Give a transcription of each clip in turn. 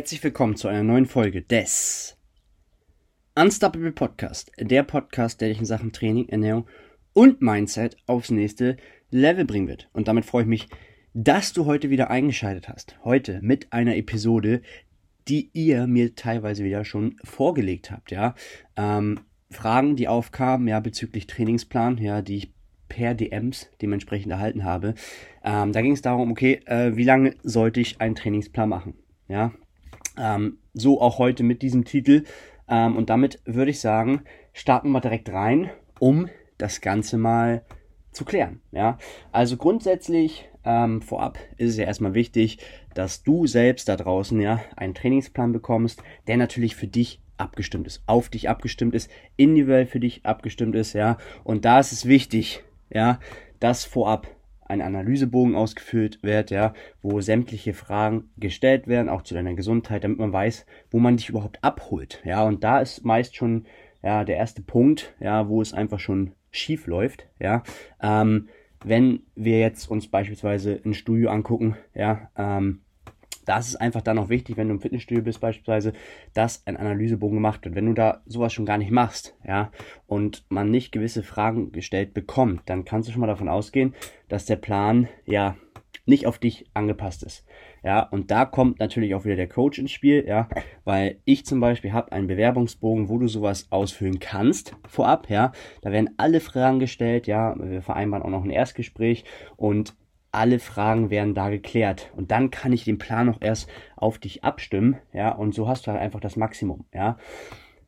Herzlich willkommen zu einer neuen Folge des Unstoppable Podcast. Der Podcast, der dich in Sachen Training, Ernährung und Mindset aufs nächste Level bringen wird. Und damit freue ich mich, dass du heute wieder eingeschaltet hast. Heute mit einer Episode, die ihr mir teilweise wieder schon vorgelegt habt, ja. Ähm, Fragen, die aufkamen, ja, bezüglich Trainingsplan, ja, die ich per DMs dementsprechend erhalten habe. Ähm, da ging es darum, okay, äh, wie lange sollte ich einen Trainingsplan machen? Ja, ähm, so auch heute mit diesem Titel. Ähm, und damit würde ich sagen, starten wir direkt rein, um das Ganze mal zu klären. Ja, also grundsätzlich ähm, vorab ist es ja erstmal wichtig, dass du selbst da draußen ja einen Trainingsplan bekommst, der natürlich für dich abgestimmt ist, auf dich abgestimmt ist, individuell für dich abgestimmt ist, ja. Und da ist es wichtig, ja, dass vorab ein Analysebogen ausgefüllt wird, ja, wo sämtliche Fragen gestellt werden, auch zu deiner Gesundheit, damit man weiß, wo man dich überhaupt abholt, ja. Und da ist meist schon ja der erste Punkt, ja, wo es einfach schon schief läuft, ja. Ähm, wenn wir jetzt uns beispielsweise ein Studio angucken, ja, ähm, da ist einfach dann auch wichtig, wenn du im Fitnessstudio bist beispielsweise, dass ein Analysebogen gemacht wird. Wenn du da sowas schon gar nicht machst, ja, und man nicht gewisse Fragen gestellt bekommt, dann kannst du schon mal davon ausgehen, dass der Plan ja nicht auf dich angepasst ist. Ja, und da kommt natürlich auch wieder der Coach ins Spiel, ja, weil ich zum Beispiel habe einen Bewerbungsbogen, wo du sowas ausfüllen kannst vorab, ja. Da werden alle Fragen gestellt, ja, wir vereinbaren auch noch ein Erstgespräch und alle Fragen werden da geklärt. Und dann kann ich den Plan noch erst auf dich abstimmen, ja, und so hast du halt einfach das Maximum, ja.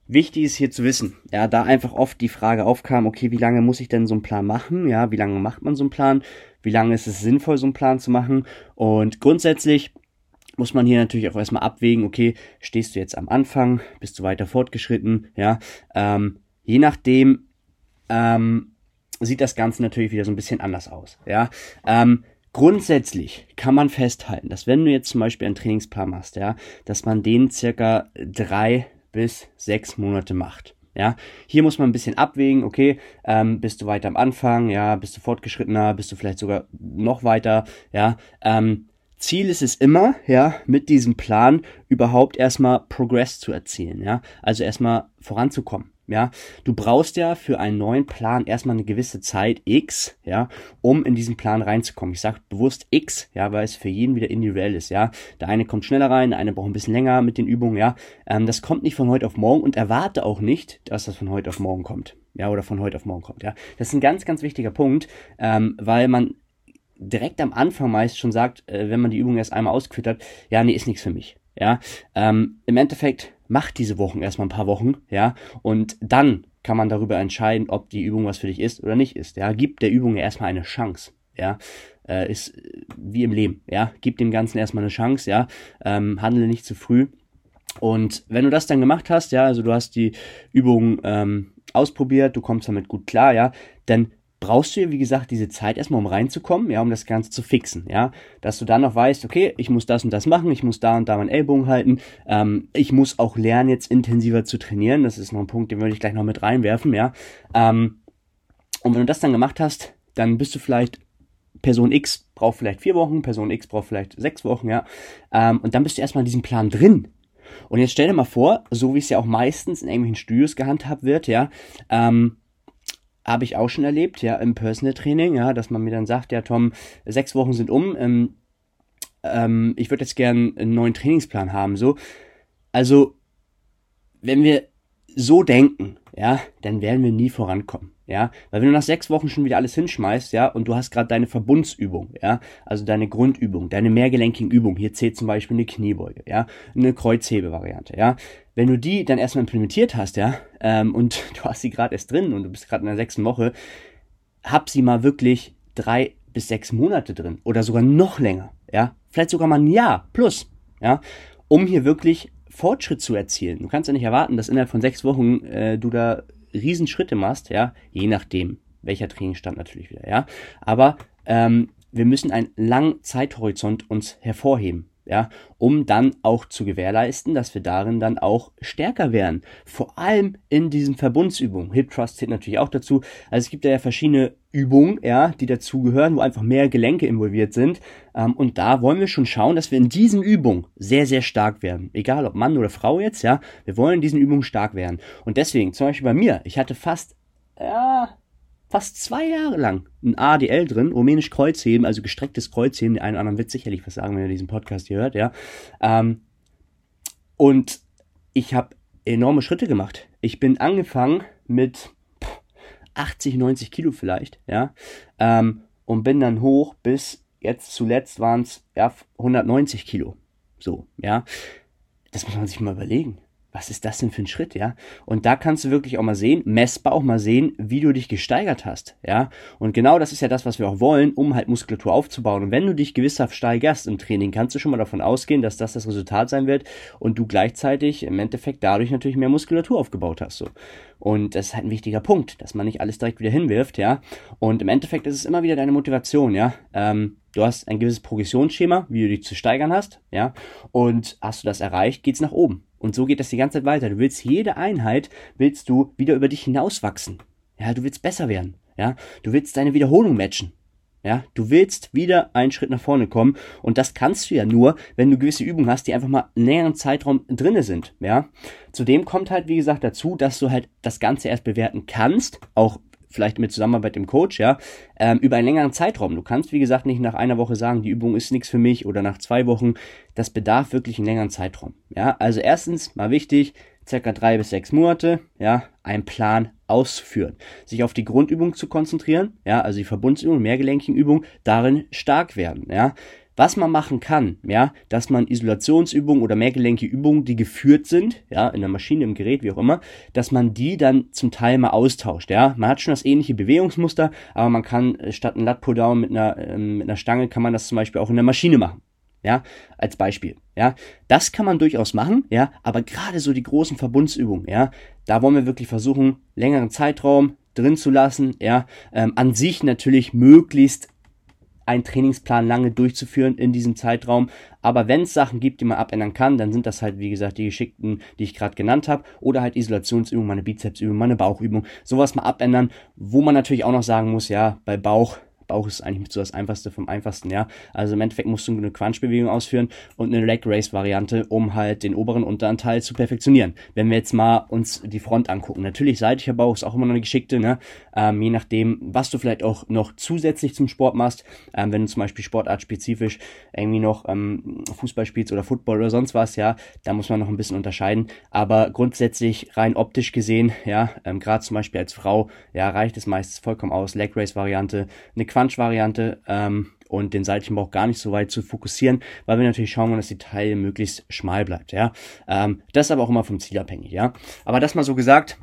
Wichtig ist hier zu wissen, ja, da einfach oft die Frage aufkam, okay, wie lange muss ich denn so einen Plan machen? Ja, wie lange macht man so einen Plan? Wie lange ist es sinnvoll, so einen Plan zu machen? Und grundsätzlich muss man hier natürlich auch erstmal abwägen, okay, stehst du jetzt am Anfang, bist du weiter fortgeschritten, ja, ähm, je nachdem, ähm, sieht das Ganze natürlich wieder so ein bisschen anders aus, ja, ähm, Grundsätzlich kann man festhalten, dass wenn du jetzt zum Beispiel einen Trainingsplan machst, ja, dass man den circa drei bis sechs Monate macht. Ja, hier muss man ein bisschen abwägen, okay, ähm, bist du weiter am Anfang, ja, bist du fortgeschrittener, bist du vielleicht sogar noch weiter, ja, ähm, Ziel ist es immer, ja, mit diesem Plan überhaupt erstmal Progress zu erzielen, ja, also erstmal voranzukommen. Ja, du brauchst ja für einen neuen Plan erstmal eine gewisse Zeit X, ja, um in diesen Plan reinzukommen. Ich sage bewusst X, ja, weil es für jeden wieder individuell ist, ja. Der eine kommt schneller rein, der eine braucht ein bisschen länger mit den Übungen, ja. Ähm, das kommt nicht von heute auf morgen und erwarte auch nicht, dass das von heute auf morgen kommt, ja, oder von heute auf morgen kommt, ja. Das ist ein ganz, ganz wichtiger Punkt, ähm, weil man direkt am Anfang meist schon sagt, äh, wenn man die Übung erst einmal ausgeführt hat, ja, nee, ist nichts für mich, ja. Ähm, Im Endeffekt mach diese Wochen erstmal ein paar Wochen, ja, und dann kann man darüber entscheiden, ob die Übung was für dich ist oder nicht ist. Ja, gib der Übung erstmal eine Chance. Ja, äh, ist wie im Leben. Ja, gib dem Ganzen erstmal eine Chance. Ja, ähm, handle nicht zu früh. Und wenn du das dann gemacht hast, ja, also du hast die Übung ähm, ausprobiert, du kommst damit gut klar, ja, dann brauchst du ja, wie gesagt, diese Zeit erstmal, um reinzukommen, ja, um das Ganze zu fixen, ja. Dass du dann noch weißt, okay, ich muss das und das machen, ich muss da und da meinen Ellbogen halten, ähm, ich muss auch lernen, jetzt intensiver zu trainieren. Das ist noch ein Punkt, den würde ich gleich noch mit reinwerfen, ja. Ähm, und wenn du das dann gemacht hast, dann bist du vielleicht Person X braucht vielleicht vier Wochen, Person X braucht vielleicht sechs Wochen, ja. Ähm, und dann bist du erstmal in diesem Plan drin. Und jetzt stell dir mal vor, so wie es ja auch meistens in irgendwelchen Studios gehandhabt wird, ja, ähm, habe ich auch schon erlebt, ja, im Personal Training, ja, dass man mir dann sagt, ja, Tom, sechs Wochen sind um, ähm, ähm, ich würde jetzt gern einen neuen Trainingsplan haben, so. Also, wenn wir so denken, ja, dann werden wir nie vorankommen, ja, weil wenn du nach sechs Wochen schon wieder alles hinschmeißt, ja, und du hast gerade deine Verbundsübung, ja, also deine Grundübung, deine mehrgelenkigen Übung, hier zählt zum Beispiel eine Kniebeuge, ja, eine Kreuzhebevariante, ja, wenn du die dann erstmal implementiert hast, ja, ähm, und du hast sie gerade erst drin und du bist gerade in der sechsten Woche, hab sie mal wirklich drei bis sechs Monate drin oder sogar noch länger, ja, vielleicht sogar mal ein Jahr plus, ja, um hier wirklich Fortschritt zu erzielen. Du kannst ja nicht erwarten, dass innerhalb von sechs Wochen äh, du da Riesenschritte machst, ja, je nachdem, welcher Trainingsstand natürlich wieder, ja. Aber ähm, wir müssen einen langen Zeithorizont uns hervorheben, ja, um dann auch zu gewährleisten, dass wir darin dann auch stärker werden. Vor allem in diesen Verbundsübungen. Hip Trust zählt natürlich auch dazu. Also es gibt ja verschiedene Übungen, ja, die dazugehören, wo einfach mehr Gelenke involviert sind. Ähm, und da wollen wir schon schauen, dass wir in diesen Übungen sehr, sehr stark werden. Egal ob Mann oder Frau jetzt, ja, wir wollen in diesen Übungen stark werden. Und deswegen, zum Beispiel bei mir, ich hatte fast, ja, fast zwei Jahre lang ein ADL drin, rumänisch Kreuzheben, also gestrecktes Kreuzheben. Der eine oder andere wird sicherlich was sagen, wenn er diesen Podcast hier hört, ja. Ähm, und ich habe enorme Schritte gemacht. Ich bin angefangen mit 80, 90 Kilo vielleicht, ja, ähm, und bin dann hoch bis jetzt zuletzt waren es ja, 190 Kilo. So, ja. Das muss man sich mal überlegen was ist das denn für ein Schritt, ja? Und da kannst du wirklich auch mal sehen, messbar auch mal sehen, wie du dich gesteigert hast, ja? Und genau das ist ja das, was wir auch wollen, um halt Muskulatur aufzubauen. Und wenn du dich gewisshaft steigerst im Training, kannst du schon mal davon ausgehen, dass das das Resultat sein wird und du gleichzeitig im Endeffekt dadurch natürlich mehr Muskulatur aufgebaut hast, so. Und das ist halt ein wichtiger Punkt, dass man nicht alles direkt wieder hinwirft, ja? Und im Endeffekt ist es immer wieder deine Motivation, ja? Ähm, du hast ein gewisses Progressionsschema, wie du dich zu steigern hast, ja? Und hast du das erreicht, geht's nach oben. Und so geht das die ganze Zeit weiter. Du willst jede Einheit, willst du wieder über dich hinauswachsen. Ja, du willst besser werden. Ja, du willst deine Wiederholung matchen. Ja, du willst wieder einen Schritt nach vorne kommen und das kannst du ja nur, wenn du gewisse Übungen hast, die einfach mal einen längeren Zeitraum drinne sind. Ja, zudem kommt halt wie gesagt dazu, dass du halt das Ganze erst bewerten kannst, auch vielleicht mit Zusammenarbeit im Coach, ja, ähm, über einen längeren Zeitraum. Du kannst, wie gesagt, nicht nach einer Woche sagen, die Übung ist nichts für mich oder nach zwei Wochen. Das bedarf wirklich einen längeren Zeitraum. Ja, also erstens mal wichtig, circa drei bis sechs Monate, ja, einen Plan auszuführen. Sich auf die Grundübung zu konzentrieren, ja, also die Verbundsübung, mehrgelenkigen Übung, darin stark werden, ja was man machen kann, ja, dass man Isolationsübungen oder mehrgelenkige Übungen, die geführt sind, ja, in der Maschine, im Gerät, wie auch immer, dass man die dann zum Teil mal austauscht, ja. Man hat schon das ähnliche Bewegungsmuster, aber man kann äh, statt ein Lat Pulldown mit einer, ähm, mit einer Stange kann man das zum Beispiel auch in der Maschine machen. Ja, als Beispiel. Ja, das kann man durchaus machen, ja, aber gerade so die großen Verbundsübungen, ja, da wollen wir wirklich versuchen, längeren Zeitraum drin zu lassen, ja, ähm, an sich natürlich möglichst einen Trainingsplan lange durchzuführen in diesem Zeitraum. Aber wenn es Sachen gibt, die man abändern kann, dann sind das halt, wie gesagt, die geschickten, die ich gerade genannt habe. Oder halt Isolationsübungen, meine Bizepsübung, meine Bauchübung. Sowas mal abändern, wo man natürlich auch noch sagen muss, ja, bei Bauch Bauch ist eigentlich so das einfachste vom einfachsten, ja. Also im Endeffekt musst du eine Crunch-Bewegung ausführen und eine Leg Race-Variante, um halt den oberen und unteren Teil zu perfektionieren. Wenn wir jetzt mal uns die Front angucken. Natürlich seitlicher Bauch ist auch immer noch eine geschickte, ne? Ähm, je nachdem, was du vielleicht auch noch zusätzlich zum Sport machst. Ähm, wenn du zum Beispiel sportartspezifisch irgendwie noch ähm, Fußball spielst oder Football oder sonst was, ja, da muss man noch ein bisschen unterscheiden. Aber grundsätzlich rein optisch gesehen, ja, ähm, gerade zum Beispiel als Frau, ja, reicht es meistens vollkommen aus. Leg Race Variante, eine Quant Crunch-Variante ähm, und den seitlichen Bauch gar nicht so weit zu fokussieren, weil wir natürlich schauen wollen, dass die Taille möglichst schmal bleibt. Ja, ähm, das ist aber auch immer vom Ziel abhängig. Ja, aber das mal so gesagt.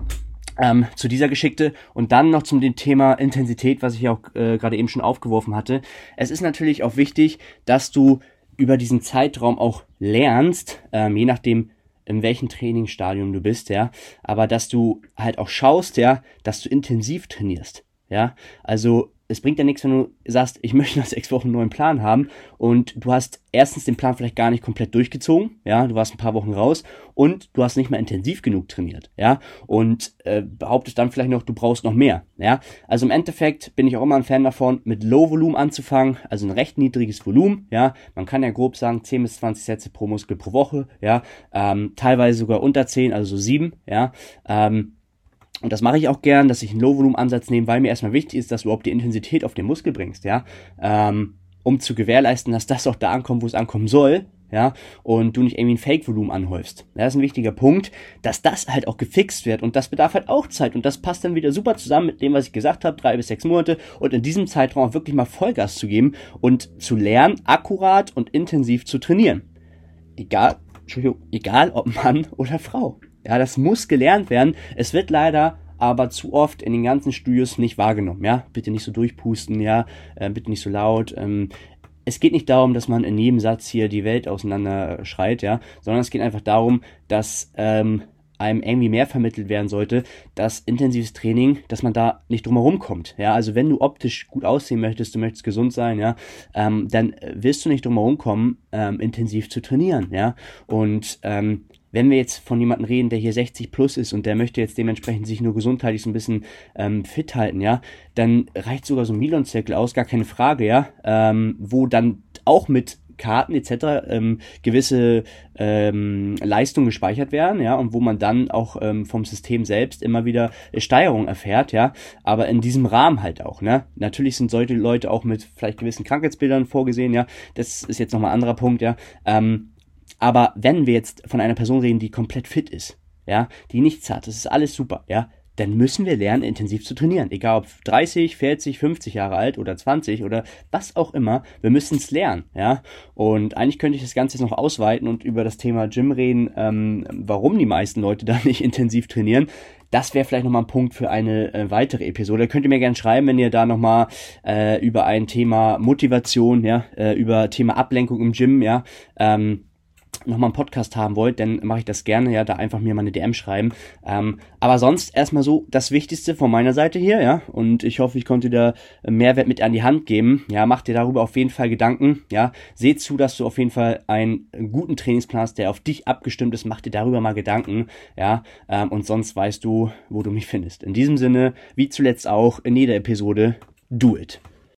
Ähm, zu dieser Geschickte und dann noch zum Thema Intensität, was ich auch äh, gerade eben schon aufgeworfen hatte. Es ist natürlich auch wichtig, dass du über diesen Zeitraum auch lernst, ähm, je nachdem, in welchem Trainingsstadium du bist, ja, aber dass du halt auch schaust, ja, dass du intensiv trainierst, ja, also es bringt ja nichts, wenn du sagst, ich möchte nach sechs Wochen einen neuen Plan haben und du hast erstens den Plan vielleicht gar nicht komplett durchgezogen, ja, du warst ein paar Wochen raus und du hast nicht mehr intensiv genug trainiert, ja, und äh, behauptest dann vielleicht noch, du brauchst noch mehr, ja. Also im Endeffekt bin ich auch immer ein Fan davon, mit Low Volumen anzufangen, also ein recht niedriges Volumen, ja. Man kann ja grob sagen, 10 bis 20 Sätze pro Muskel pro Woche, ja, ähm, teilweise sogar unter 10, also so 7, ja. Ähm, und das mache ich auch gern, dass ich einen Low-Volumen-Ansatz nehme, weil mir erstmal wichtig ist, dass du überhaupt die Intensität auf den Muskel bringst, ja. Ähm, um zu gewährleisten, dass das auch da ankommt, wo es ankommen soll, ja, und du nicht irgendwie ein Fake-Volumen anhäufst. Ja, das ist ein wichtiger Punkt, dass das halt auch gefixt wird und das bedarf halt auch Zeit und das passt dann wieder super zusammen mit dem, was ich gesagt habe, drei bis sechs Monate und in diesem Zeitraum auch wirklich mal Vollgas zu geben und zu lernen, akkurat und intensiv zu trainieren. Egal, Entschuldigung, egal ob Mann oder Frau. Ja, das muss gelernt werden. Es wird leider aber zu oft in den ganzen Studios nicht wahrgenommen. Ja, bitte nicht so durchpusten, ja, äh, bitte nicht so laut. Ähm, es geht nicht darum, dass man in jedem Satz hier die Welt auseinander schreit, ja, sondern es geht einfach darum, dass ähm, einem irgendwie mehr vermittelt werden sollte, dass intensives Training, dass man da nicht drumherum kommt. Ja, also wenn du optisch gut aussehen möchtest, du möchtest gesund sein, ja, ähm, dann wirst du nicht drumherum kommen, ähm, intensiv zu trainieren, ja. Und ähm, wenn wir jetzt von jemandem reden, der hier 60 plus ist und der möchte jetzt dementsprechend sich nur gesundheitlich so ein bisschen ähm, fit halten, ja, dann reicht sogar so ein Milon-Zirkel aus, gar keine Frage, ja, ähm, wo dann auch mit Karten etc. Ähm, gewisse ähm, Leistungen gespeichert werden, ja, und wo man dann auch ähm, vom System selbst immer wieder Steigerung erfährt, ja, aber in diesem Rahmen halt auch, ne. Natürlich sind solche Leute auch mit vielleicht gewissen Krankheitsbildern vorgesehen, ja, das ist jetzt nochmal ein anderer Punkt, ja, ähm, aber wenn wir jetzt von einer Person reden, die komplett fit ist, ja, die nichts hat, das ist alles super, ja, dann müssen wir lernen, intensiv zu trainieren. Egal ob 30, 40, 50 Jahre alt oder 20 oder was auch immer, wir müssen es lernen, ja. Und eigentlich könnte ich das Ganze jetzt noch ausweiten und über das Thema Gym reden, ähm, warum die meisten Leute da nicht intensiv trainieren. Das wäre vielleicht nochmal ein Punkt für eine äh, weitere Episode. Könnt ihr mir gerne schreiben, wenn ihr da nochmal äh, über ein Thema Motivation, ja, äh, über Thema Ablenkung im Gym, ja, ähm, nochmal einen Podcast haben wollt, dann mache ich das gerne, ja, da einfach mir mal eine DM schreiben. Ähm, aber sonst erstmal so das Wichtigste von meiner Seite hier, ja, und ich hoffe, ich konnte dir Mehrwert mit an die Hand geben. Ja, mach dir darüber auf jeden Fall Gedanken, ja, seh zu, dass du auf jeden Fall einen guten Trainingsplan hast, der auf dich abgestimmt ist, mach dir darüber mal Gedanken, ja, ähm, und sonst weißt du, wo du mich findest. In diesem Sinne, wie zuletzt auch in jeder Episode, do it.